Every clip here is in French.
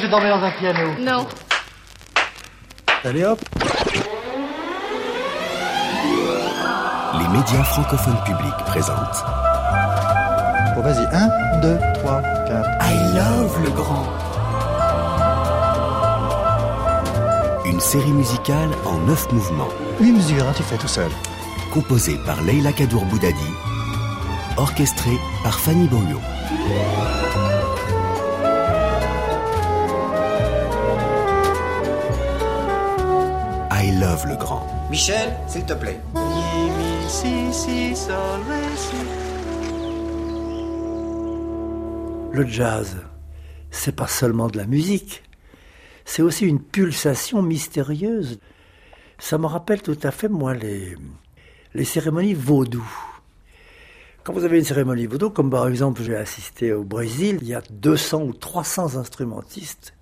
que je dormais dans un piano. Non. Allez hop Les médias francophones publics présentent Bon, vas-y. 1, 2, 3, 4. I Love le Grand. Une série musicale en neuf mouvements, 8 mesures, hein, tu fais tout seul. composée par Leila Kadour Boudadi, orchestrée par Fanny Boyo. Love le Grand. Michel, s'il te plaît. Le jazz, c'est pas seulement de la musique, c'est aussi une pulsation mystérieuse. Ça me rappelle tout à fait, moi, les, les cérémonies vaudou. Quand vous avez une cérémonie vaudou, comme par exemple j'ai assisté au Brésil, il y a 200 ou 300 instrumentistes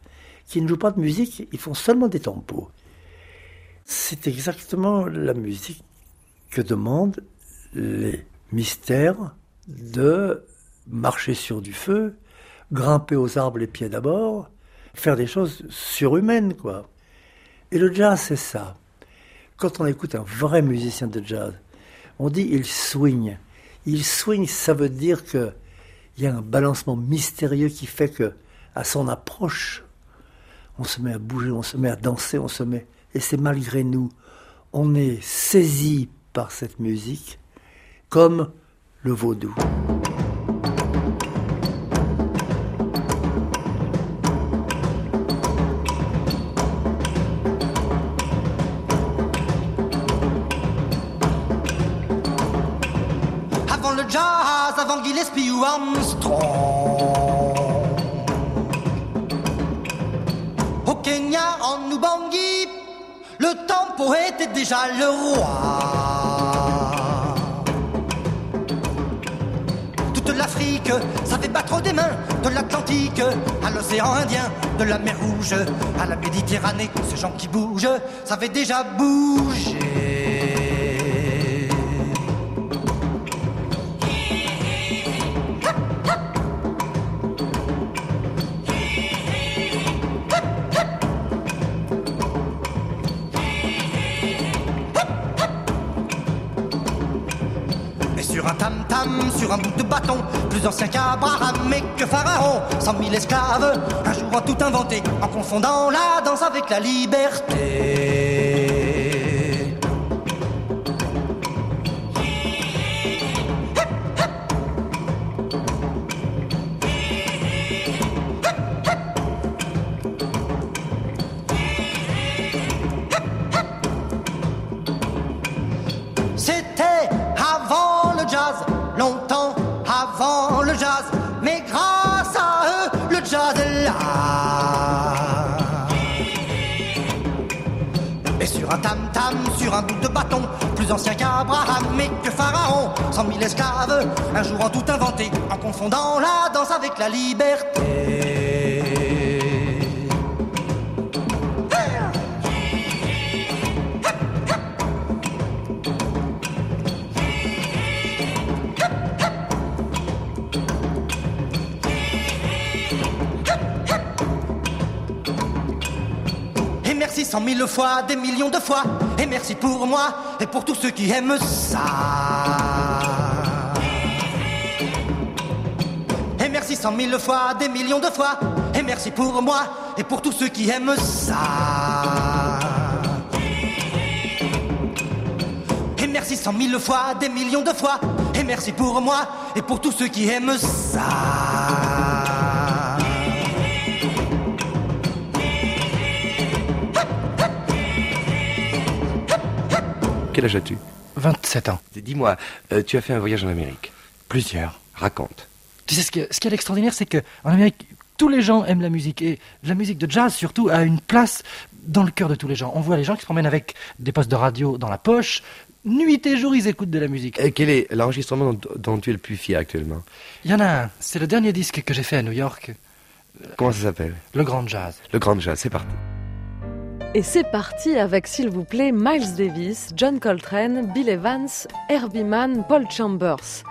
qui ne jouent pas de musique, ils font seulement des tempos. C'est exactement la musique que demandent les mystères de marcher sur du feu, grimper aux arbres les pieds d'abord, faire des choses surhumaines, quoi. Et le jazz, c'est ça. Quand on écoute un vrai musicien de jazz, on dit il swing. Il swing, ça veut dire que il y a un balancement mystérieux qui fait que, à son approche, on se met à bouger, on se met à danser, on se met. Et c'est malgré nous. On est saisi par cette musique comme le vaudou. Avant le jazz, avant Gillespie ou Armstrong. Tempo était déjà le roi. Toute l'Afrique savait battre des mains, de l'Atlantique à l'océan Indien, de la mer Rouge à la Méditerranée. Ces gens qui bougent savaient déjà bouger. Plus ancien qu'Abraham et que Pharaon, cent mille esclaves, un jour ont tout inventé, en confondant la danse avec la liberté. 92 de bâton, plus ancien qu'Abraham mais que Pharaon. Cent mille esclaves, un jour en tout inventé, en confondant la danse avec la liberté. Et merci Cent mille fois, des millions de fois. Et merci pour moi et pour tous ceux qui aiment ça. Et merci cent mille fois, des millions de fois. Et merci pour moi et pour tous ceux qui aiment ça. Et merci cent mille fois, des millions de fois. Et merci pour moi et pour tous ceux qui aiment ça. Quel âge as-tu 27 ans. Dis-moi, euh, tu as fait un voyage en Amérique. Plusieurs. Raconte. Tu sais, ce qui, ce qui est extraordinaire, c'est que en Amérique, tous les gens aiment la musique. Et la musique de jazz, surtout, a une place dans le cœur de tous les gens. On voit les gens qui se promènent avec des postes de radio dans la poche. Nuit et jour, ils écoutent de la musique. Et quel est l'enregistrement dont, dont tu es le plus fier actuellement Il y en a un. C'est le dernier disque que j'ai fait à New York. Comment ça s'appelle Le Grand Jazz. Le Grand Jazz, c'est parti. Et c'est parti avec, s'il vous plaît, Miles Davis, John Coltrane, Bill Evans, Herbie Mann, Paul Chambers.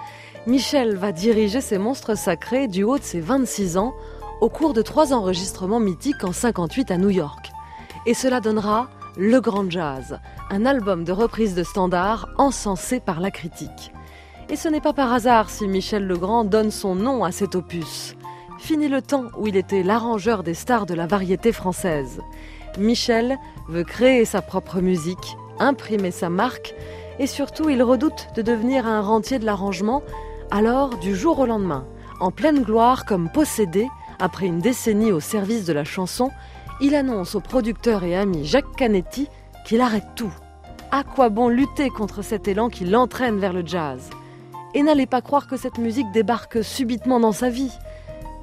Michel va diriger ces monstres sacrés du haut de ses 26 ans au cours de trois enregistrements mythiques en 58 à New York. Et cela donnera Le Grand Jazz, un album de reprise de standards encensé par la critique. Et ce n'est pas par hasard si Michel Legrand donne son nom à cet opus. Fini le temps où il était l'arrangeur des stars de la variété française. Michel veut créer sa propre musique, imprimer sa marque, et surtout il redoute de devenir un rentier de l'arrangement, alors du jour au lendemain, en pleine gloire comme possédé, après une décennie au service de la chanson, il annonce au producteur et ami Jacques Canetti qu'il arrête tout. À quoi bon lutter contre cet élan qui l'entraîne vers le jazz? Et n'allez pas croire que cette musique débarque subitement dans sa vie.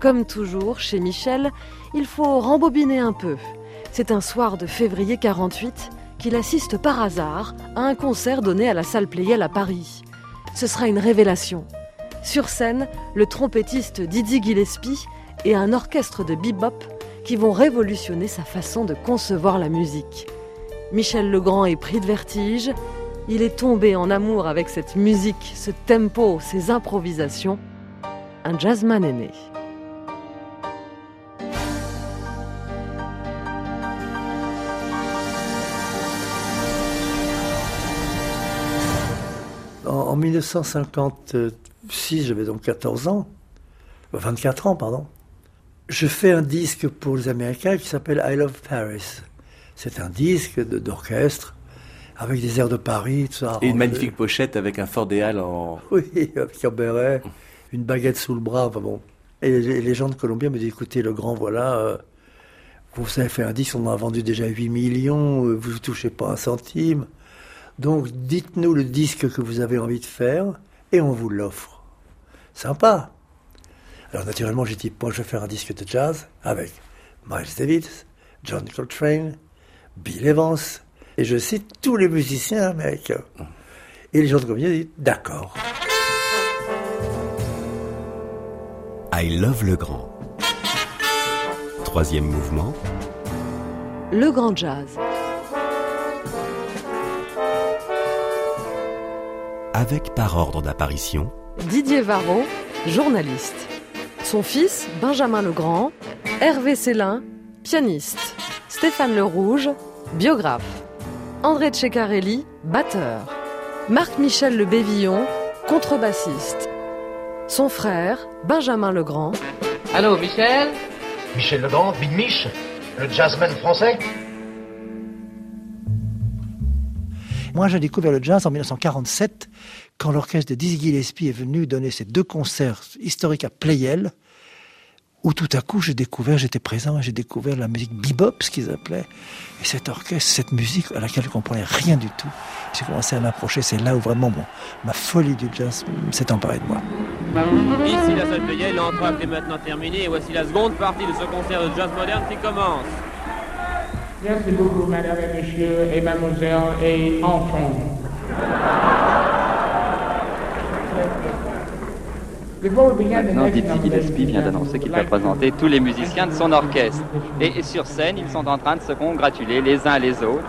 Comme toujours, chez Michel, il faut rembobiner un peu. C'est un soir de février 48 qu'il assiste par hasard à un concert donné à la salle Playel à Paris. Ce sera une révélation. Sur scène, le trompettiste Didi Gillespie et un orchestre de bebop qui vont révolutionner sa façon de concevoir la musique. Michel Legrand est pris de vertige, il est tombé en amour avec cette musique, ce tempo, ces improvisations. Un jazzman est né. En, 1956, j'avais donc 14 ans, 24 ans, pardon. Je fais un disque pour les Américains qui s'appelle I Love Paris. C'est un disque d'orchestre avec des airs de Paris, tout ça. Et une magnifique pochette avec un Ford Halles en. Oui, avec un béret, une baguette sous le bras. Enfin bon. Et les, gens de Colombie me disent écoutez, le grand, voilà, euh, vous avez fait un disque, on en a vendu déjà 8 millions, euh, vous ne touchez pas un centime. Donc dites-nous le disque que vous avez envie de faire et on vous l'offre. Sympa. Alors naturellement, j'ai dit, moi je vais faire un disque de jazz avec Miles Davis, John Coltrane, Bill Evans, et je cite tous les musiciens américains. Et les gens de combien disent, d'accord. I Love le Grand. Troisième mouvement. Le grand jazz. Avec par ordre d'apparition. Didier Varro, journaliste. Son fils, Benjamin Legrand, Hervé Célin, pianiste, Stéphane Le Rouge, biographe, André Ceccarelli, batteur, Marc-Michel Le Bévillon, contrebassiste, son frère, Benjamin Legrand. Allô, Michel? Michel Legrand, Big Mich, le jazzman français? Moi, j'ai découvert le jazz en 1947, quand l'orchestre de Dizzy Gillespie est venu donner ses deux concerts historiques à Playel, où tout à coup j'ai découvert, j'étais présent, j'ai découvert la musique bebop, ce qu'ils appelaient, et cet orchestre, cette musique à laquelle je comprenais rien du tout. J'ai commencé à m'approcher, c'est là où vraiment bon, ma folie du jazz s'est emparée de moi. Ici la salle Playel, l'entracte est maintenant terminée, et voici la seconde partie de ce concert de jazz moderne qui commence. Merci beaucoup, madame et messieurs, et mademoiselle et enfants. Maintenant, Dizzy Gillespie vient d'annoncer qu'il va présenter tous les musiciens de son orchestre. Et sur scène, ils sont en train de se congratuler les uns les autres.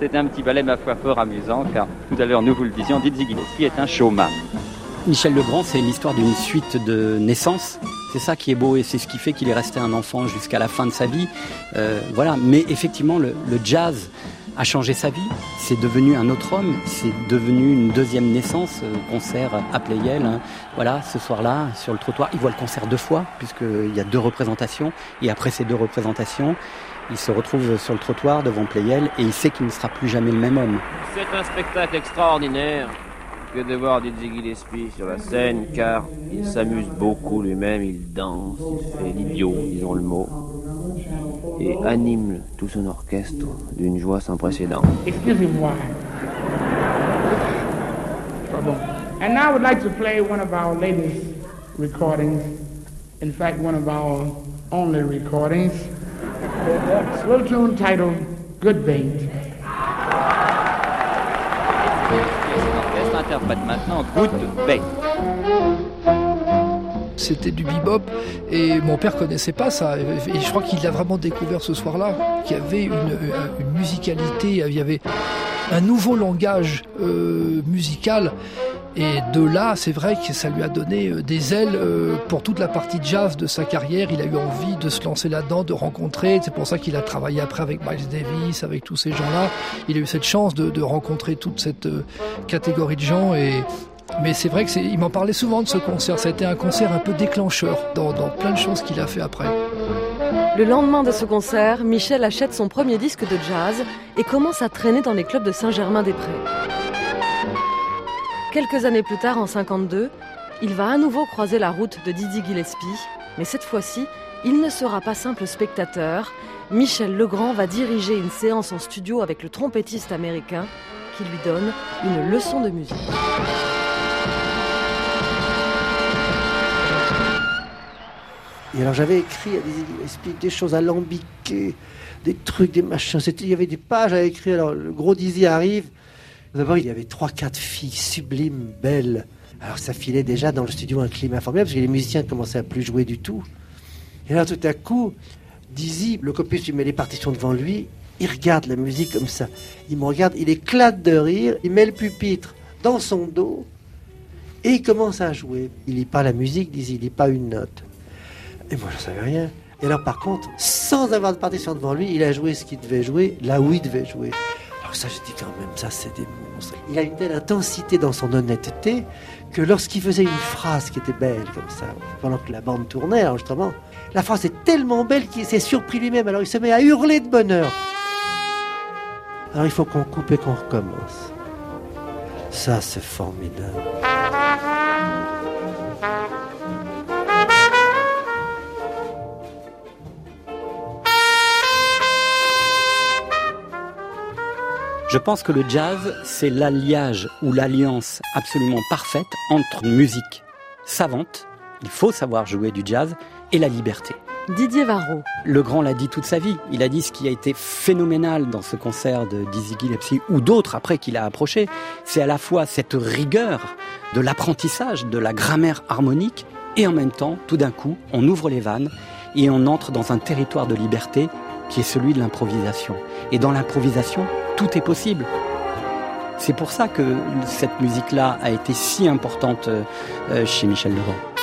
C'est un petit ballet, ma foi, fort amusant, car tout à l'heure, nous vous le disions, Dizzy Gillespie est un showman. Michel Legrand, c'est l'histoire d'une suite de naissances. C'est ça qui est beau et c'est ce qui fait qu'il est resté un enfant jusqu'à la fin de sa vie. Euh, voilà. Mais effectivement, le, jazz a changé sa vie. C'est devenu un autre homme. C'est devenu une deuxième naissance. Euh, concert à Playel. Hein. Voilà, ce soir-là, sur le trottoir, il voit le concert deux fois, puisqu'il y a deux représentations. Et après ces deux représentations, il se retrouve sur le trottoir devant Playel et il sait qu'il ne sera plus jamais le même homme. C'est un spectacle extraordinaire que de voir Dizzy Gillespie sur la scène, car il s'amuse beaucoup lui-même, il danse, il fait l'idiot, disons le mot et anime tout son orchestre d'une joie sans précédent. Excusez-moi. Pardon. And now I would like to play one of our latest recordings. In fact, one of our only recordings. It's a little tune titled Good Bait. L'orchestre interprète maintenant Good Bait. C'était du bebop et mon père connaissait pas ça. Et je crois qu'il l'a vraiment découvert ce soir-là, qu'il y avait une, musicalité, il y avait un nouveau langage euh, musical. Et de là, c'est vrai que ça lui a donné euh, des ailes euh, pour toute la partie jazz de sa carrière. Il a eu envie de se lancer là-dedans, de rencontrer. C'est pour ça qu'il a travaillé après avec Miles Davis, avec tous ces gens-là. Il a eu cette chance de, rencontrer toute cette euh, catégorie de gens et mais c'est vrai qu'il m'en parlait souvent de ce concert. Ça a été un concert un peu déclencheur dans, dans plein de choses qu'il a fait après. Le lendemain de ce concert, Michel achète son premier disque de jazz et commence à traîner dans les clubs de Saint-Germain-des-Prés. Quelques années plus tard, en 52, il va à nouveau croiser la route de Didi Gillespie, mais cette fois-ci, il ne sera pas simple spectateur. Michel Legrand va diriger une séance en studio avec le trompettiste américain qui lui donne une leçon de musique. Et alors j'avais écrit à Dizzy Gillespie des choses alambiquées, des trucs, des machins. Il y avait des pages à écrire. Alors le gros Dizzy arrive. D'abord, il y avait trois, quatre filles sublimes, belles. Alors ça filait déjà dans le studio un climat formidable parce que les musiciens commençaient à plus jouer du tout. Et là, tout à coup, Dizzy, le copiste lui met les partitions devant lui. Il regarde la musique comme ça. Il me regarde, il éclate de rire. Il met le pupitre dans son dos et il commence à jouer. Il lit pas la musique, Dizzy, il lit pas une note. Et moi, je ne savais rien. Et alors, par contre, sans avoir de partition devant lui, il a joué ce qu'il devait jouer, là où il devait jouer. Alors ça, je dis quand même, ça, c'est des monstres. Il a une telle intensité dans son honnêteté que lorsqu'il faisait une phrase qui était belle, comme ça, pendant que la bande tournait, justement, la phrase est tellement belle qu'il s'est surpris lui-même. Alors, il se met à hurler de bonheur. Alors, il faut qu'on coupe et qu'on recommence. Ça, c'est formidable. Je pense que le jazz, c'est l'alliage ou l'alliance absolument parfaite entre musique savante, il faut savoir jouer du jazz, et la liberté. Didier Varro. Le grand l'a dit toute sa vie. Il a dit ce qui a été phénoménal dans ce concert de Dizzy Gillespie ou d'autres après qu'il a approché. C'est à la fois cette rigueur de l'apprentissage de la grammaire harmonique et en même temps, tout d'un coup, on ouvre les vannes et on entre dans un territoire de liberté qui est celui de l'improvisation. Et dans l'improvisation, tout est possible. C'est pour ça que cette musique-là a été si importante euh, chez Michel Legrand.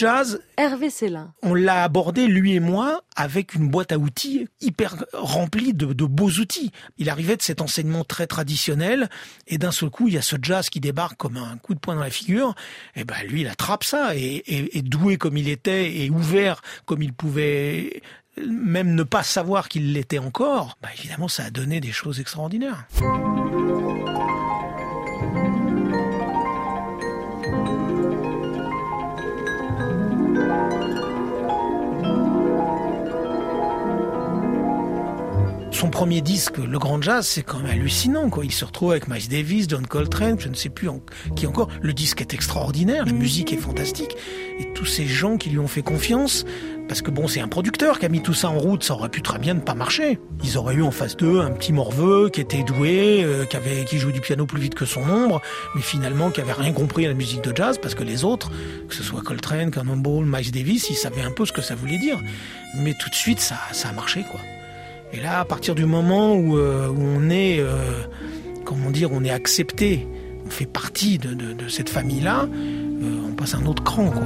Jazz, Hervé Célin. on l'a abordé, lui et moi, avec une boîte à outils hyper remplie de, de beaux outils. Il arrivait de cet enseignement très traditionnel, et d'un seul coup, il y a ce jazz qui débarque comme un coup de poing dans la figure. Et ben, lui, il attrape ça, et, et- et doué comme il était, et ouvert comme il pouvait même ne pas savoir qu'il l'était encore, bah évidemment, ça a donné des choses extraordinaires. Son premier disque, Le Grand Jazz, c'est quand même hallucinant. Quoi. Il se retrouve avec Miles Davis, John Coltrane, je ne sais plus qui encore. Le disque est extraordinaire, la musique est fantastique. Et tous ces gens qui lui ont fait confiance, parce que bon, c'est un producteur qui a mis tout ça en route, ça aurait pu très bien ne pas marcher. Ils auraient eu en face d'eux un petit morveux qui était doué, euh, qui jouait du piano plus vite que son ombre, mais finalement qui avait rien compris à la musique de jazz, parce que les autres, que ce soit Coltrane, Cannonball, Miles Davis, ils savaient un peu ce que ça voulait dire. Mais tout de suite, ça, ça a marché, quoi. Et là, à partir du moment où, euh, on est, euh, comment dire, on est accepté, on fait partie de, cette famille-là, euh, on passe un autre cran, quoi.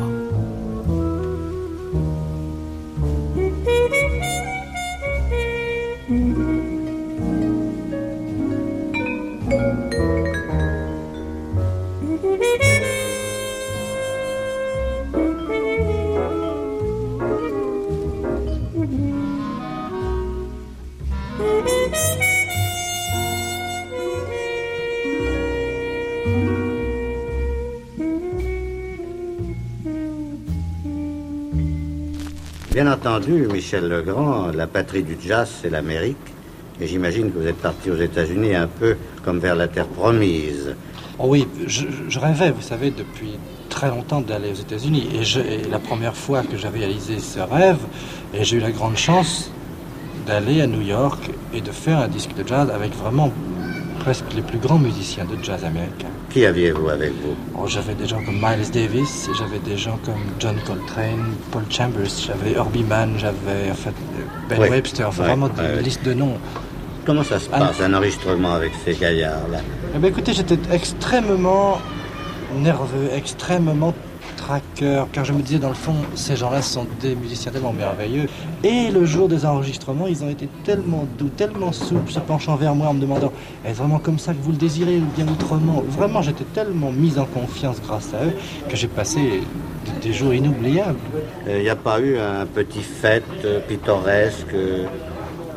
Bien entendu, Michel Legrand, la patrie du jazz, c'est l'Amérique. Et j'imagine que vous êtes parti aux États-Unis un peu comme vers la terre promise. Oh oui, je, rêvais, vous savez, depuis très longtemps d'aller aux États-Unis. Et, la première fois que j'avais réalisé ce rêve, et j'ai eu la grande chance d'aller à New York et de faire un disque de jazz avec vraiment presque les plus grands musiciens de jazz américains. Qui aviez-vous avec vous? Oh, j'avais des gens comme Miles Davis, j'avais des gens comme John Coltrane, Paul Chambers, j'avais Herbie Mann, j'avais en fait, Ben Oui. Webster, enfin vraiment ouais, une liste de noms. Comment ça se passe, un enregistrement avec ces gaillards-là? Eh ben, écoutez, j'étais extrêmement nerveux, extrêmement car je me disais dans le fond, ces gens-là sont des musiciens tellement merveilleux. Et le jour des enregistrements, ils ont été tellement doux, tellement souples, se penchant vers moi en me demandant est-ce vraiment comme ça que vous le désirez ou bien autrement? Vraiment, j'étais tellement mis en confiance grâce à eux que j'ai passé des, jours inoubliables. Il n'y a pas eu un petit fête euh, pittoresque euh,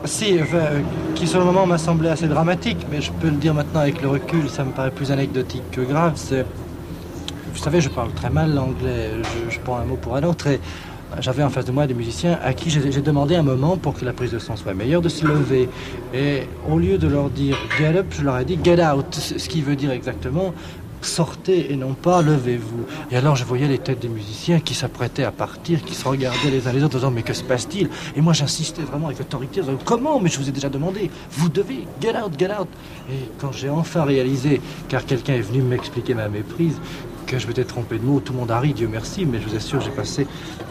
Si, enfin, euh, qui sur le moment m'a semblé assez dramatique, mais je peux le dire maintenant avec le recul, ça me paraît plus anecdotique que grave. C'est, vous savez, je parle très mal l'anglais, je, prends un mot pour un autre, et j'avais en face de moi des musiciens à qui j'ai demandé un moment pour que la prise de son soit meilleure de se lever. Et au lieu de leur dire get up, je leur ai dit get out, ce qui veut dire exactement sortez et non pas levez-vous. Et alors je voyais les têtes des musiciens qui s'apprêtaient à partir, qui se regardaient les uns les autres en disant mais que se passe-t-il? Et moi j'insistais vraiment avec autorité, en disant, comment? Mais je vous ai déjà demandé, vous devez, get out, get out. Et quand j'ai enfin réalisé, car quelqu'un est venu m'expliquer ma méprise, que je m'étais trompé de mots, tout le monde a ri, Dieu merci, mais je vous assure, j'ai passé,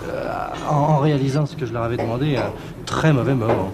euh, en réalisant ce que je leur avais demandé, un très mauvais moment.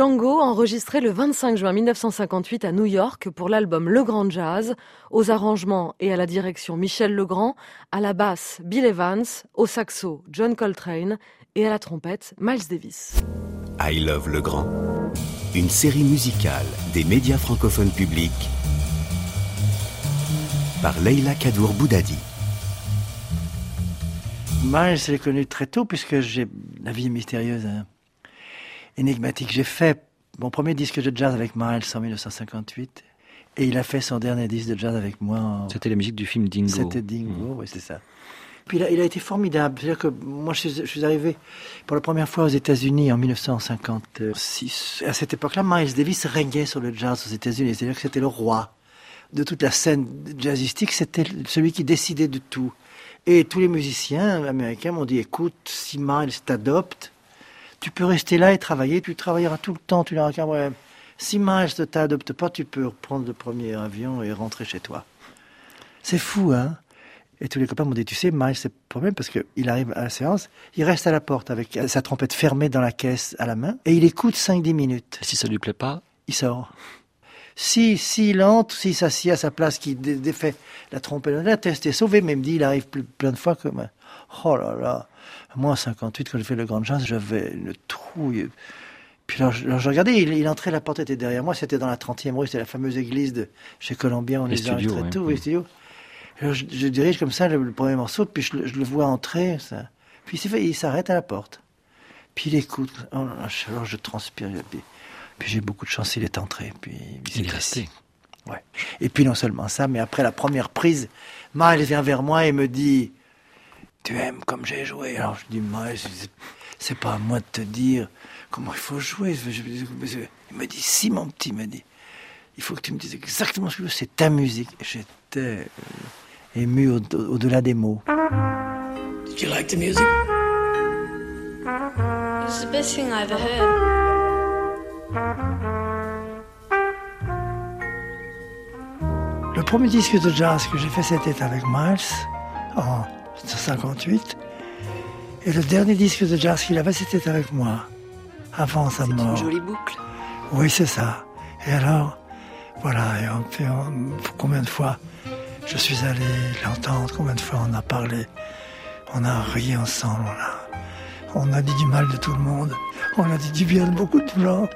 Django, enregistré le 25 juin 1958 à New York pour l'album Le Grand Jazz, aux arrangements et à la direction Michel Legrand, à la basse Bill Evans, au saxo John Coltrane et à la trompette Miles Davis. I Love Le Grand, une série musicale des médias francophones publics par Leila Kadour Boudadi. Miles, je l'ai connu très tôt puisque j'ai la vie mystérieuse, hein, énigmatique. J'ai fait mon premier disque de jazz avec Miles en 1958 et il a fait son dernier disque de jazz avec moi. en- C'était la musique du film Dingo. C'était Dingo, oui, c'est ça. Puis il a, il a été formidable. C'est-à-dire que moi, je suis, je suis arrivé pour la première fois aux États-Unis en 1956. À cette époque-là, Miles Davis régnait sur le jazz aux États-Unis. C'est-à-dire que c'était le roi de toute la scène jazzistique. C'était celui qui décidait de tout. Et tous les musiciens américains m'ont dit écoute, si Miles t'adopte, tu peux rester là et travailler. Tu travailleras tout le temps. Tu n'auras aucun problème. Si Miles ne t'adopte pas, tu peux reprendre le premier avion et rentrer chez toi. C'est fou, hein Et tous les copains m'ont dit, tu sais, Miles, c'est le problème parce qu'il arrive à la séance, il reste à la porte avec sa trompette fermée dans la caisse à la main, et il écoute 5-10 minutes. Si ça lui plaît pas, Il sort. Si, si il entre, s'il s'assied à sa place, qui dé- défait la trompette, la test est sauvé, mais il me dit, il arrive plus, plein de fois comme... Oh là là Moi, en 58, quand j'ai fait le Grand Jazz, j'avais une trouille. Puis alors, je, regardais, il, il entrait, la porte était derrière moi, c'était dans la 30e rue, c'était la fameuse église de chez Columbia, on Les les, studios, enregistrait ouais. tout, Mm. les studios. Alors, je, je dirige comme ça le, le premier morceau, puis je, le- je le vois entrer, ça. puis fait- il s'arrête à la porte. Puis il écoute, oh là là, alors je transpire, puis, puis j'ai beaucoup de chance, il est entré, puis il est resté. Ouais. Et puis non seulement ça, mais après la première prise, Miles vient vers moi et me dit Tu aimes comme j'ai joué Alors je dis Miles, c'est- pas à moi de te dire comment il faut jouer. Il me dit Si, mon petit, il me dit Il faut que tu me dises exactement ce que tu veux, c'est ta musique. J'étais euh, ému au- au-delà des mots. Did you like the music? It's the best thing I ever heard. Le premier disque de jazz que j'ai fait, c'était avec Miles en 58. Et le dernier disque de jazz qu'il avait, c'était avec moi, avant sa mort. Jolie boucle. Oui, c'est ça. Et alors, voilà, et on, puis on- combien de fois je suis allé l'entendre, combien de fois on a parlé, on a ri ensemble, on a, on a dit du mal de tout le monde, on a dit du bien de beaucoup de gens,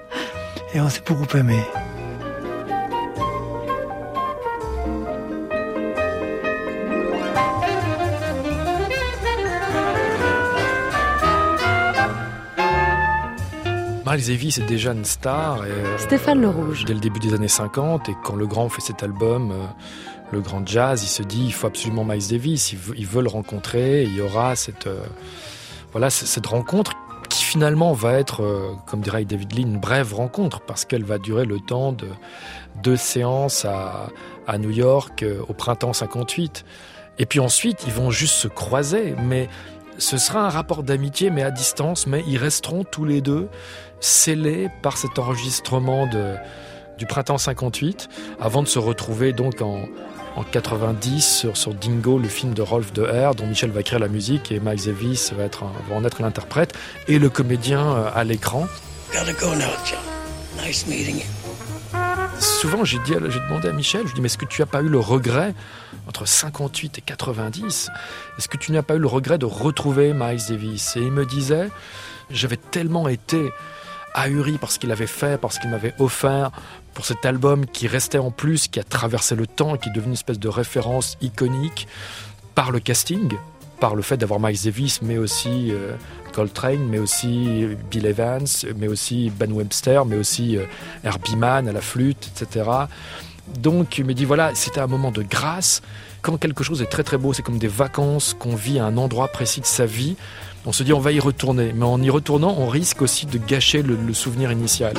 et on s'est beaucoup aimé. Miles Davis est déjà une star. Et, euh, Stéphane Le Rouge. Dès le début des années 50, et quand Le Grand fait cet album, euh, Le Grand Jazz, il se dit il faut absolument Miles Davis, il veut, il veut le rencontrer, il y aura cette, euh, voilà, cette rencontre qui finalement va être, euh, comme dirait David Lee, une brève rencontre, parce qu'elle va durer le temps de deux séances à, à New York euh, au printemps 58. Et puis ensuite, ils vont juste se croiser, mais ce sera un rapport d'amitié, mais à distance, mais ils resteront tous les deux scellés par cet enregistrement de, du printemps 58, avant de se retrouver donc en, en 90 sur, sur Dingo, le film de Rolf de Herr, dont Michel va écrire la musique et Miles Davis va, être va en être l'interprète, et le comédien euh, à l'écran. Nice. Souvent, j'ai demandé à Michel, je lui dis, mais est-ce que tu n'as pas eu le regret, entre 58 et 90, est-ce que tu n'as pas eu le regret de retrouver Miles Davis? Et il me disait, j'avais tellement été ahuri par ce qu'il avait fait, par ce qu'il m'avait offert, pour cet album qui restait en plus, qui a traversé le temps, qui est devenu une espèce de référence iconique, par le casting, par le fait d'avoir Miles Davis, mais aussi euh, Coltrane, mais aussi Bill Evans, mais aussi Ben Webster, mais aussi euh, Herbie Mann à la flûte, etc. Donc il me dit voilà, c'était un moment de grâce. Quand quelque chose est très très beau, c'est comme des vacances qu'on vit à un endroit précis de sa vie. On se dit on va y retourner, mais en y retournant, on risque aussi de gâcher le, le souvenir initial.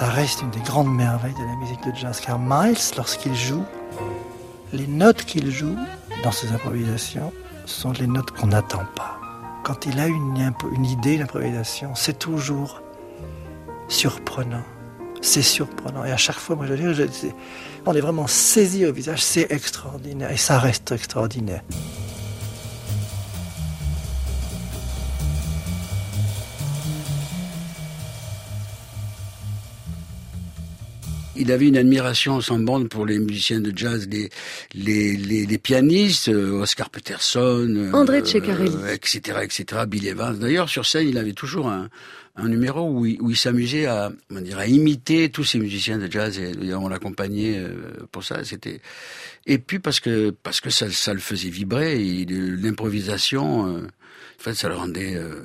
Ça, reste une des grandes merveilles de la musique de jazz. Car Miles, lorsqu'il joue, les notes qu'il joue dans ses improvisations sont les notes qu'on n'attend pas. Quand il a une, idée d'improvisation, c'est toujours surprenant. C'est surprenant. Et à chaque fois, moi, je c'est- on est vraiment saisi au visage. C'est extraordinaire. Et ça reste extraordinaire. Il avait une admiration sans bande pour les musiciens de jazz, les, les, les, les pianistes, euh, Oscar Peterson, euh, André euh, etc., etc., Bill Evans. D'ailleurs, sur scène, il avait toujours un, un numéro où il, où il s'amusait à, comment dire, à imiter tous ces musiciens de jazz et, et on l'accompagnait euh, pour ça. C'était et puis parce que parce que ça, ça le faisait vibrer. L'improvisation, euh, en fait, ça le rendait euh,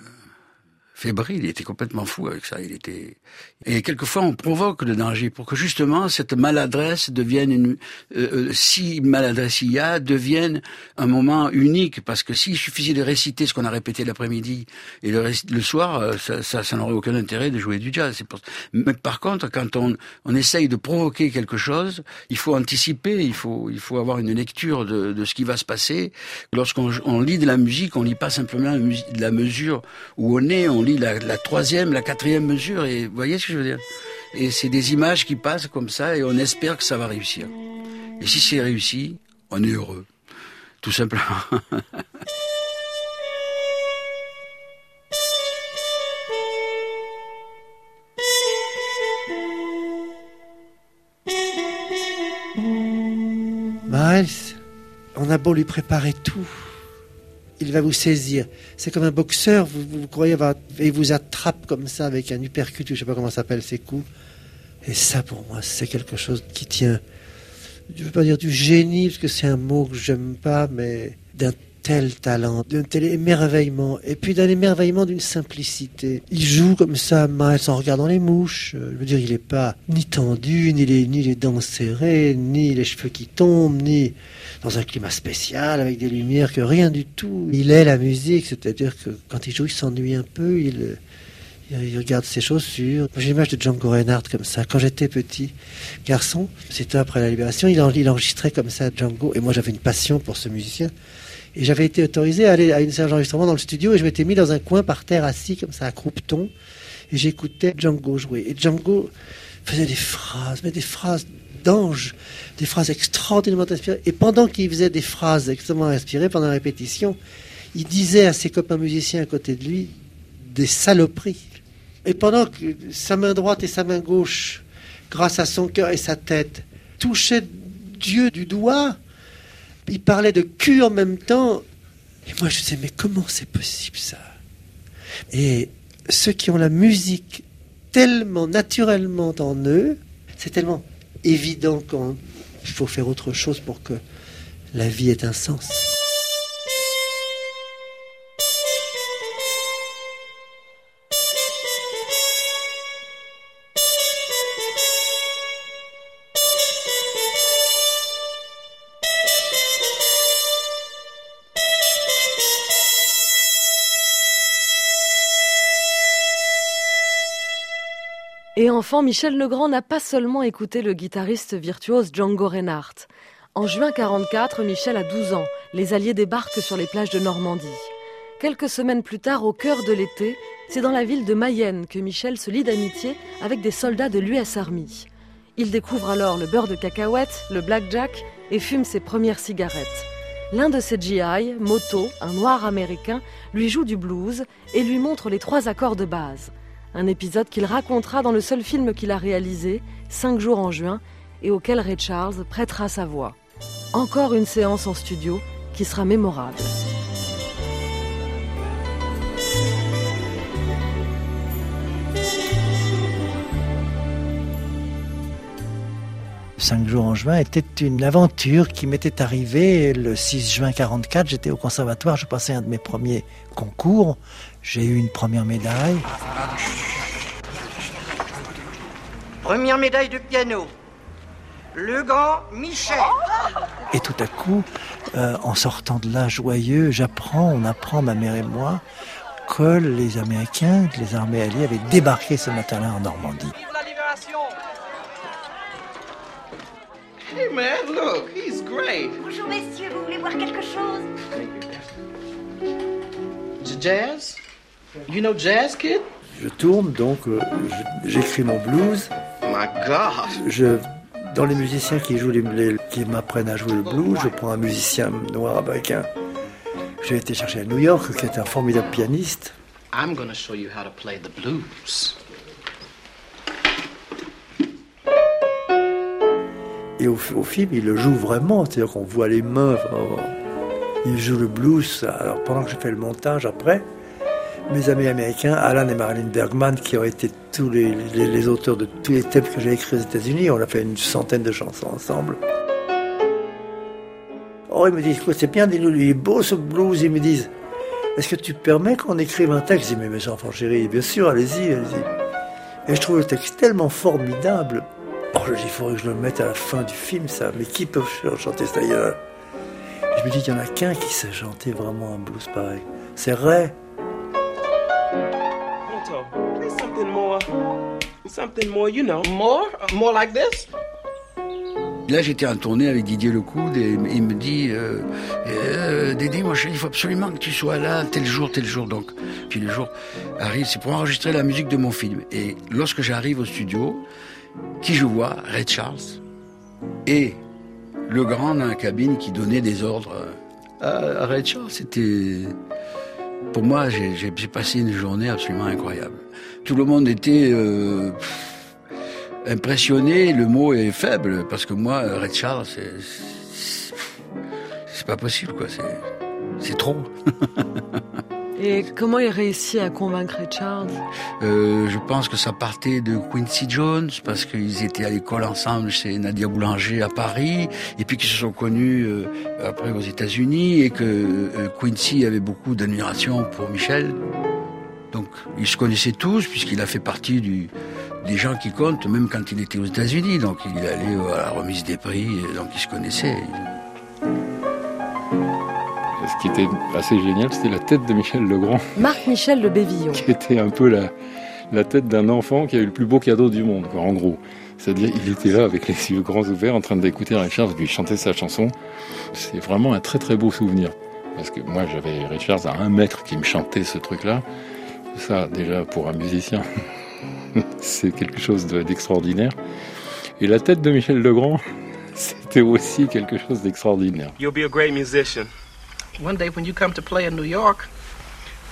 fébrile. Il était complètement fou avec ça. Il était et quelquefois on provoque le danger pour que justement cette maladresse devienne une euh, euh, si maladresse il y a devienne un moment unique parce que s'il suffisait de réciter ce qu'on a répété l'après-midi et le, le soir euh, ça, ça, ça n'aurait aucun intérêt de jouer du jazz. Mais par contre quand on on essaye de provoquer quelque chose, il faut anticiper, il faut il faut avoir une lecture de, de ce qui va se passer. Lorsqu'on on lit de la musique, on lit pas simplement musi- la mesure où on est, la troisième, la quatrième mesure et vous voyez ce que je veux dire? Et c'est des images qui passent comme ça et on espère que ça va réussir. Et si c'est réussi, on est heureux, tout simplement. Miles, on a beau lui préparer tout, il va vous saisir. C'est comme un boxeur, vous, croyez avoir... Et il vous attrape comme ça avec un uppercut, je sais pas comment ça s'appelle ces coups. Et ça, pour moi, c'est quelque chose qui tient, je veux pas dire du génie, parce que c'est un mot que j'aime pas, mais d'un tel talent, d'un tel émerveillement, et puis d'un émerveillement d'une simplicité. Il joue comme ça, Miles, en regardant les mouches. Euh, Je veux dire, il n'est pas ni tendu, ni les dents serrées, ni les cheveux qui tombent, ni dans un climat spécial, avec des lumières, que rien du tout. Il est la musique, c'est-à-dire que quand il joue, il s'ennuie un peu, il, regarde ses chaussures. J'ai l'image de Django Reinhardt comme ça. Quand j'étais petit garçon, c'était après la libération, il, en- enregistrait comme ça Django. Et moi, j'avais une passion pour ce musicien. Et j'avais été autorisé à aller à une séance d'enregistrement dans le studio et je m'étais mis dans un coin par terre assis comme ça à croupeton et j'écoutais Django jouer. Et Django faisait des phrases, mais des phrases d'ange, des phrases extraordinairement inspirées. Et pendant qu'il faisait des phrases extrêmement inspirées pendant la répétition, il disait à ses copains musiciens à côté de lui des saloperies. Et pendant que sa main droite et sa main gauche, grâce à son cœur et sa tête, touchaient Dieu du doigt, il parlait de cul en même temps. Et moi, je disais, mais comment c'est possible ça? Et ceux qui ont la musique tellement naturellement en eux, c'est tellement évident qu'il faut faire autre chose pour que la vie ait un sens. Enfant, Michel Legrand n'a pas seulement écouté le guitariste virtuose Django Reinhardt. En juin 44, Michel a 12 ans. Les Alliés débarquent sur les plages de Normandie. Quelques semaines plus tard, au cœur de l'été, c'est dans la ville de Mayenne que Michel se lie d'amitié avec des soldats de l'US Army. Il découvre alors le beurre de cacahuète, le blackjack et fume ses premières cigarettes. L'un de ses GI, Moto, un noir américain, lui joue du blues et lui montre les trois accords de base. Un épisode qu'il racontera dans le seul film qu'il a réalisé, Cinq jours en juin, et auquel Ray Charles prêtera sa voix. Encore une séance en studio qui sera mémorable. Cinq jours en juin était une aventure qui m'était arrivée le 6 juin 44. J'étais au conservatoire, je passais un de mes premiers concours. J'ai eu une première médaille. Première médaille de piano. Le grand Michel. Et tout à coup, euh, en sortant de là joyeux, j'apprends, on apprend, ma mère et moi, que les Américains, que les armées alliées avaient débarqué ce matin-là en Normandie. Hey man, look, he's great. Bonjour messieurs, vous voulez voir quelque chose? Jazz? You know Jazz Kid? Je tourne, donc euh, j'écris mon blues. My God. Je, dans les musiciens qui jouent les, les- qui m'apprennent à jouer le blues, je prends un musicien noir américain. J'ai été chercher à New York, qui est un formidable pianiste. I'm gonna show you how to play the blues. Et au, film, il le joue vraiment, c'est-à-dire qu'on voit les mains. Il joue le blues. Alors pendant que je fais le montage après, mes amis américains, Alan et Marilyn Bergman, qui ont été tous les, auteurs de tous les thèmes que j'ai écrits aux États-Unis, on a fait une centaine de chansons ensemble. Oh, ils me disent, c'est bien, il est beau ce blues. Ils me disent, est-ce que tu permets qu'on écrive un texte? Je dis, mais mes enfants chéris, bien sûr, allez-y, allez-y. Et je trouve le texte tellement formidable. Oh, il faudrait que je le mette à la fin du film, ça. Mais qui peut chanter ça? Ailleurs Je me dis, il n'y en a qu'un qui sait chanter vraiment un blues pareil. C'est Ray. Alto, play something more. Something more, you know. More? More like this? Là, j'étais en tournée avec Didier Lecoud et il me dit euh, euh, Dédé, moi, il faut absolument que tu sois là tel jour, tel jour. Donc, puis le jour arrive, c'est pour enregistrer la musique de mon film. Et lorsque j'arrive au studio, qui je vois Ray Charles et le grand dans la cabine qui donnait des ordres à, à Ray Charles. C'était pour moi, j'ai passé une journée absolument incroyable. Tout le monde était euh, impressionné. Le mot est faible parce que moi, Red Charles, c'est pas possible, quoi. C'est trop. Et comment il réussit à convaincre Richard Euh, je pense que ça partait de Quincy Jones parce qu'ils étaient à l'école ensemble chez Nadia Boulanger à Paris et puis qu'ils se sont connus euh, après aux États-Unis et que euh, Quincy avait beaucoup d'admiration pour Michel. Donc ils se connaissaient tous puisqu'il a fait partie des gens qui comptent même quand il était aux États-Unis. Donc il allait à la remise des prix, donc ils se connaissaient. Ce qui était assez génial, c'était la tête de Michel Legrand, Marc-Michel de Bévillon. qui était un peu la, la tête d'un enfant qui a eu le plus beau cadeau du monde, quoi, en gros. C'est-à-dire, il était là avec les yeux grands ouverts en train d'écouter Richard lui chanter sa chanson. C'est vraiment un très très beau souvenir. Parce que moi, j'avais Richard à un mètre qui me chantait ce truc-là. Ça, déjà, pour un musicien, c'est quelque chose de- d'extraordinaire. Et la tête de Michel Legrand, c'était aussi quelque chose d'extraordinaire. You'll be a great musician. One day when you come to play in New York,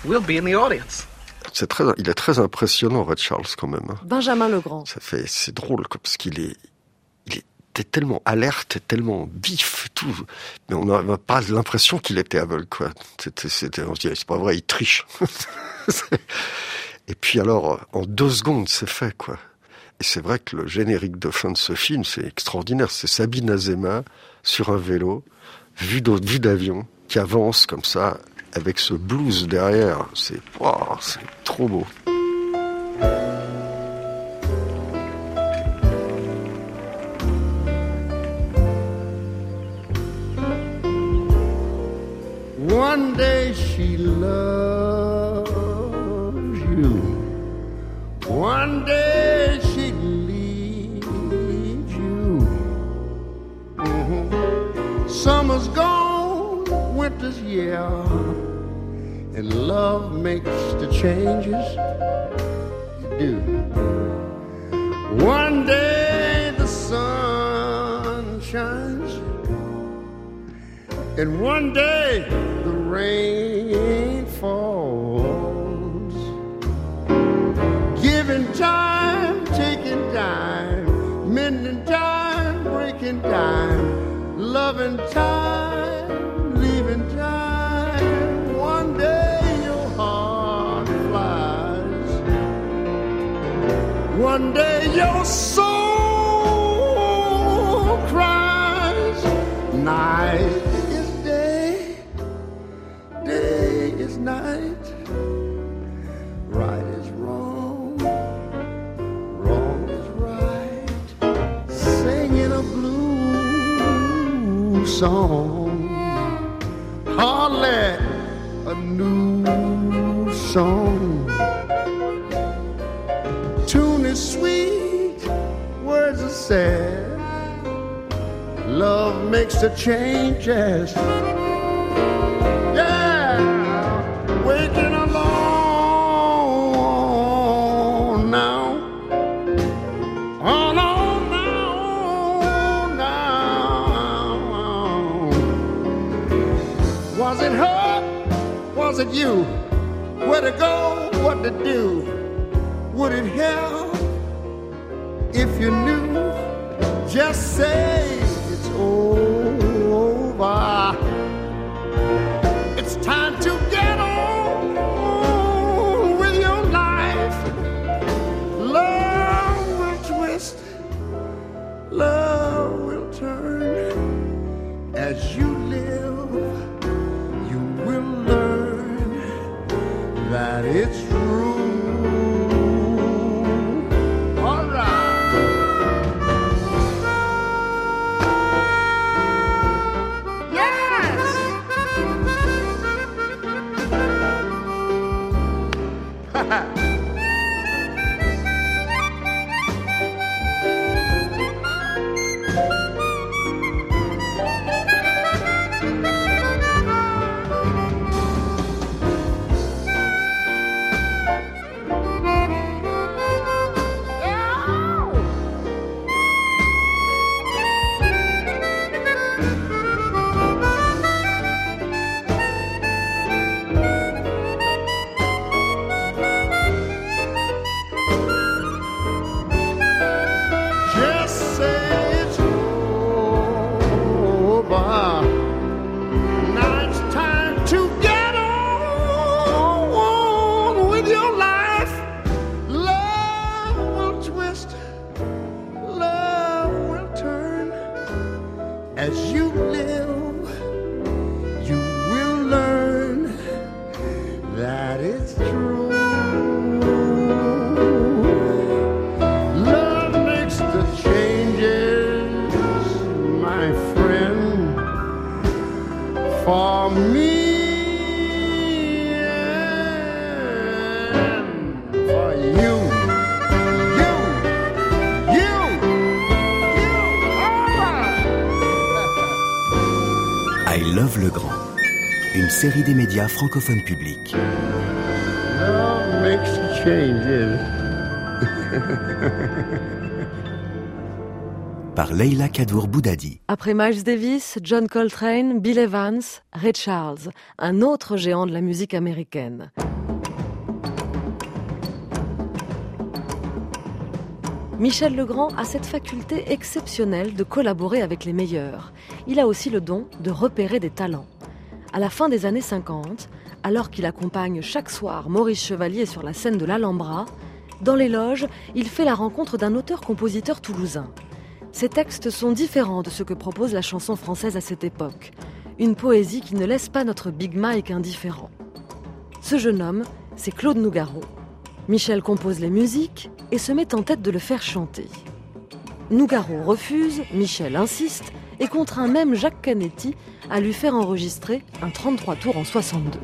we'll be in the audience. C'est très, il est très impressionnant, Red Charles, quand même. hein. Benjamin Legrand. Ça fait, c'est drôle, quoi, parce qu'il est, il était tellement alerte, tellement vif, tout. Mais on n'a pas l'impression qu'il était aveugle, quoi. C'était, c'était, on se dit, c'est pas vrai, il triche. Et puis alors, en deux secondes, c'est fait, quoi. Et c'est vrai que le générique de fin de ce film, c'est extraordinaire. C'est Sabine Azema sur un vélo, vue d'avion, qui avance comme ça, avec ce blues derrière. C'est, waouh, c'est trop beau. One day she loves you. One day she leaves you. Mhm. Summer's gone, winter's and love makes the changes you do. One day the sun shines and one day the rain falls. Giving time, taking time, mending time, breaking time, loving time, song, hardly a new song. Tune is sweet, said. Love makes the changes. You? Where to go? What to do? Would it help if you knew? Just say it's over. It's time to it's true. I Love le Grand, une série des médias francophones publics. Par Leila Kadour Boudadi. Après Miles Davis, John Coltrane, Bill Evans, Ray Charles, un autre géant de la musique américaine. Michel Legrand a cette faculté exceptionnelle de collaborer avec les meilleurs. Il a aussi le don de repérer des talents. À la fin des années 50, alors qu'il accompagne chaque soir Maurice Chevalier sur la scène de l'Alhambra, dans les loges, il fait la rencontre d'un auteur-compositeur toulousain. Ses textes sont différents de ce que propose la chanson française à cette époque. Une poésie qui ne laisse pas notre Big Mike indifférent. Ce jeune homme, c'est Claude Nougaro. Michel compose les musiques et se met en tête de le faire chanter. Nougaro refuse, Michel insiste et contraint même Jacques Canetti à lui faire enregistrer un 33 tours en 62.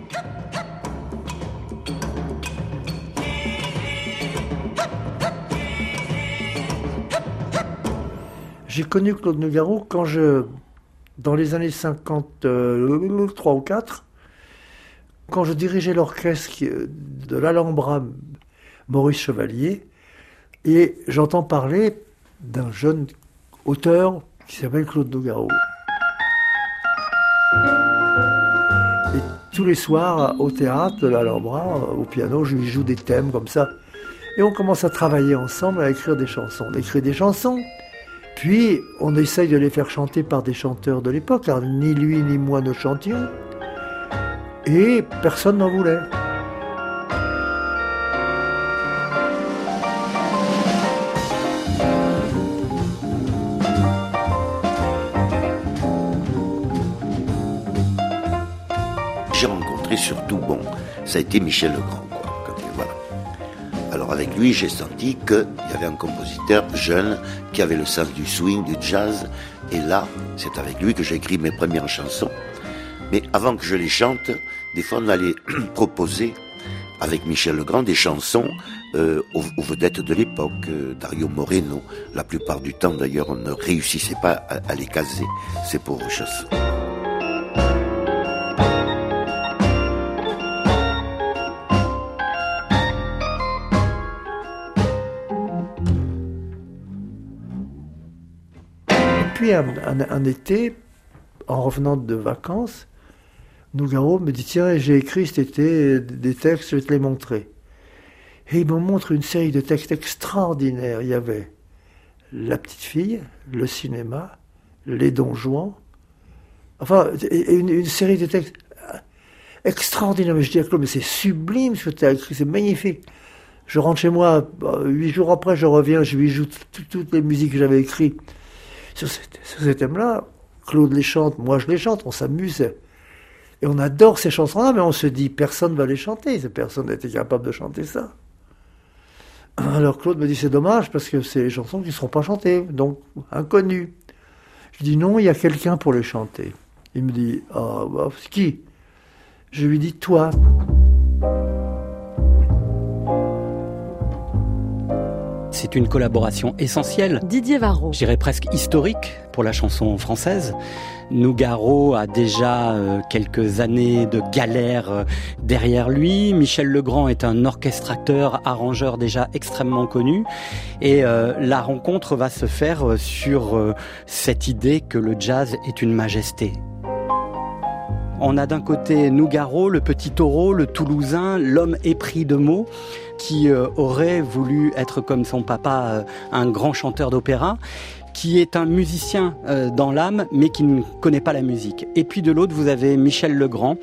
J'ai connu Claude Nougaro quand je, dans les années 53 ou 4, quand je dirigeais l'orchestre qui- de l'Alhambra Maurice Chevalier, et j'entends parler d'un jeune auteur qui s'appelle Claude Nougaro. Et tous les soirs, au théâtre de l'Alhambra, au piano, je lui joue des thèmes comme ça. Et on commence à travailler ensemble, à écrire des chansons. On écrit des chansons, puis on essaye de les faire chanter par des chanteurs de l'époque, car ni lui ni moi ne chantions. Et personne n'en voulait. Ça a été Michel Legrand, quoi. Alors avec lui, j'ai senti qu'il y avait un compositeur jeune qui avait le sens du swing, du jazz, et là, c'est avec lui que j'ai écrit mes premières chansons. Mais avant que je les chante, des fois on allait proposer avec Michel Legrand des chansons euh, aux, aux, vedettes de l'époque, euh, Dario Moreno. La plupart du temps, d'ailleurs, on ne réussissait pas à, à les caser, ces pauvres chansons. Un, été, en revenant de vacances, Nougaro me dit Tiens, j'ai écrit cet été des textes, je vais te les montrer. Et il me montre une série de textes extraordinaires. Il y avait La petite fille, le cinéma, Les donjons, enfin, une, une série de textes extraordinaires. Mais je dis à Claude Mais c'est sublime ce que tu as écrit, c'est magnifique. Je rentre chez moi, huit jours après, je reviens, je lui joue toutes les musiques que j'avais écrites sur ces, thèmes-là, Claude les chante, moi je les chante, on s'amuse. Et on adore ces chansons-là, mais on se dit, personne ne va les chanter, personne n'était capable de chanter ça. Alors Claude me dit, c'est dommage, parce que c'est des chansons qui ne seront pas chantées, donc inconnues. Je dis, non, il y a quelqu'un pour les chanter. Il me dit, ah, oh, bah, qui? Je lui dis, toi. C'est une collaboration essentielle. Didier Varro. Je dirais presque historique pour la chanson française. Nougaro a déjà euh, quelques années de galère euh, derrière lui. Michel Legrand est un orchestrateur, arrangeur déjà extrêmement connu. Et euh, la rencontre va se faire sur cette idée que le jazz est une majesté. On a d'un côté Nougaro, le petit taureau, le Toulousain, l'homme épris de mots, qui euh, aurait voulu être comme son papa, euh, un grand chanteur d'opéra qui est un musicien euh, dans l'âme, mais qui ne connaît pas la musique. Et puis de l'autre, vous avez Michel Legrand,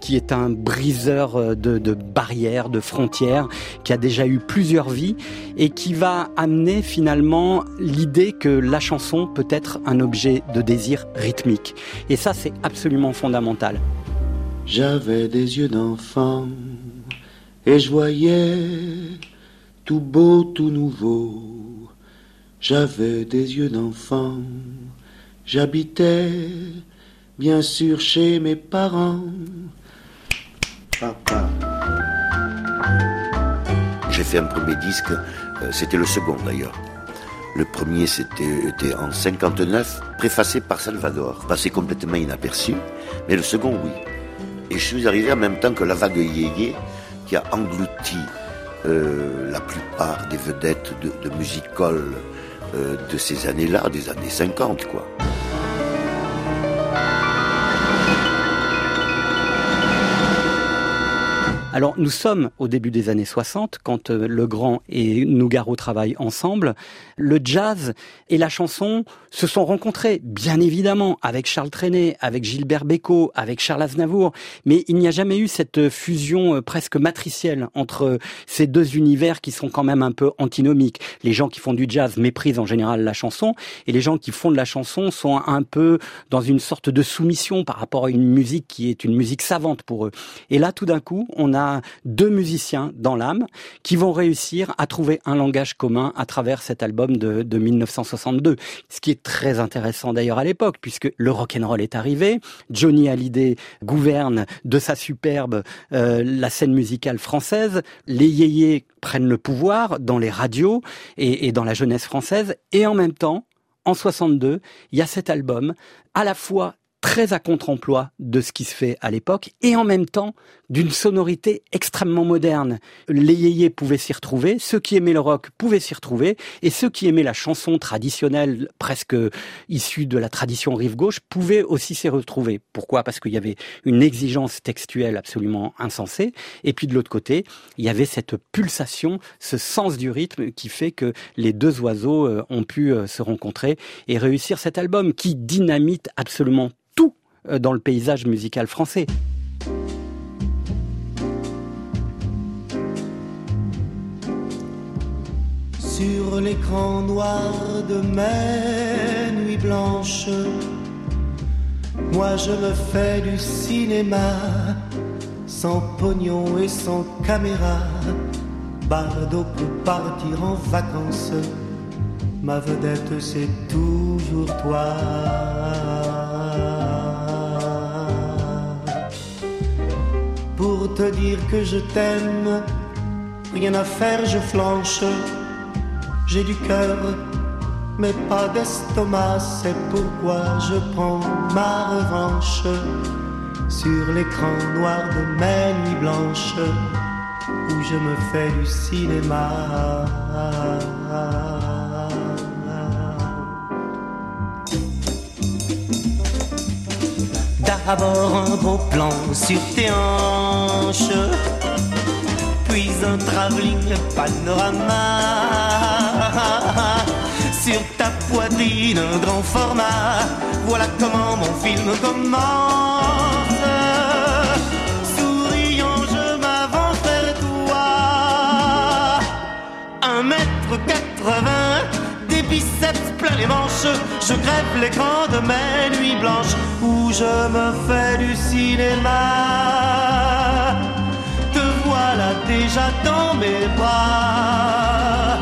qui est un briseur de, de, barrières, de frontières, qui a déjà eu plusieurs vies et qui va amener finalement l'idée que la chanson peut être un objet de désir rythmique. Et ça, c'est absolument fondamental. J'avais des yeux d'enfant et je voyais tout beau, tout nouveau. J'avais des yeux d'enfant, j'habitais bien sûr chez mes parents. Papa. J'ai fait un premier disque, euh, c'était le second d'ailleurs. Le premier c'était en 59, préfacé par Salvador, passé complètement inaperçu, mais le second oui. Et je suis arrivé en même temps que la vague yéyé, qui a englouti euh, la plupart des vedettes de, de musical euh, de ces années-là, des années 50, quoi. Alors nous sommes au début des années 60 quand euh, Legrand et Nougaro travaillent ensemble. Le jazz et la chanson se sont rencontrés, bien évidemment, avec Charles Trenet, avec Gilbert Bécaud, avec Charles Aznavour, mais il n'y a jamais eu cette fusion euh, presque matricielle entre ces deux univers qui sont quand même un peu antinomiques. Les gens qui font du jazz méprisent en général la chanson et les gens qui font de la chanson sont un peu dans une sorte de soumission par rapport à une musique qui est une musique savante pour eux. Et là, tout d'un coup, on a deux musiciens dans l'âme qui vont réussir à trouver un langage commun à travers cet album de, de 1962. Ce qui est très intéressant d'ailleurs à l'époque, puisque le rock'n'roll est arrivé, Johnny Hallyday gouverne de sa superbe euh, la scène musicale française, les yéyés prennent le pouvoir dans les radios et, et dans la jeunesse française, et en même temps, en 62, il y a cet album à la fois très à contre-emploi de ce qui se fait à l'époque et en même temps d'une sonorité extrêmement moderne. Les yéyés pouvaient s'y retrouver, ceux qui aimaient le rock pouvaient s'y retrouver et ceux qui aimaient la chanson traditionnelle presque issue de la tradition rive gauche pouvaient aussi s'y retrouver. Pourquoi? Parce qu'il y avait une exigence textuelle absolument insensée et puis de l'autre côté, il y avait cette pulsation, ce sens du rythme qui fait que les deux oiseaux euh, ont pu euh, se rencontrer et réussir cet album qui dynamite absolument dans le paysage musical français. Sur l'écran noir de mes nuits blanches, moi je me fais du cinéma, sans pognon et sans caméra. Bardo peut partir en vacances, ma vedette c'est toujours toi. Pour te dire que je t'aime rien à faire, je flanche. J'ai du cœur, mais pas d'estomac, c'est pourquoi je prends ma revanche sur l'écran noir de mes nuits blanches où je me fais du cinéma. D'abord un beau plan sur tes hanches, puis un travelling panorama. Sur ta poitrine, un grand format, voilà comment mon film commence. Souriant, je m'avance vers toi. Un mètre quatre-vingts, des biceps les manches, je grève l'écran de mes nuits blanches où je me fais du cinéma. Te voilà déjà dans mes bras.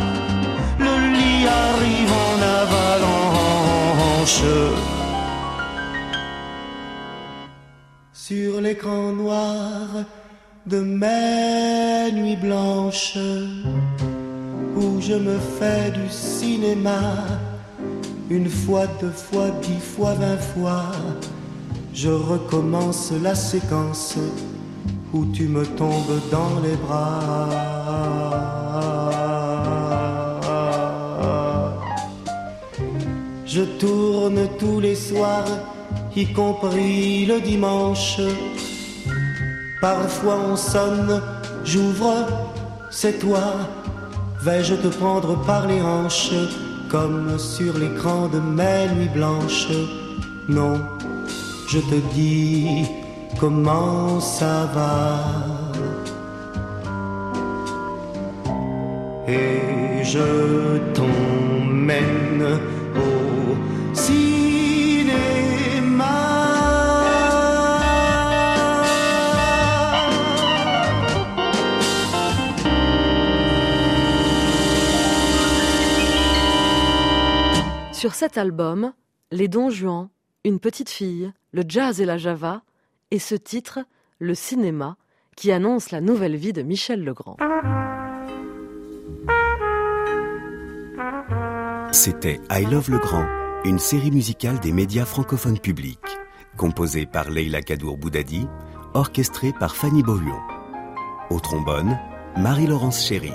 Le lit arrive en avalanche. Sur l'écran noir de mes nuits blanches où je me fais du cinéma une fois, deux fois, dix fois, vingt fois, je recommence la séquence où tu me tombes dans les bras. Je tourne tous les soirs, y compris le dimanche. Parfois on sonne, j'ouvre, c'est toi. Vais-je te prendre par les hanches? Comme sur l'écran de mes nuits blanches. Non, je te dis comment ça va. Et je t'emmène Sur cet album, Les Dons Juan, Une petite fille, le jazz et la java, et ce titre, Le cinéma, qui annonce la nouvelle vie de Michel Legrand. C'était I Love Legrand, une série musicale des médias francophones publics, composée par Leila Kadour Boudadi, orchestrée par Fanny Beaulieu. Au trombone, Marie-Laurence Chéry.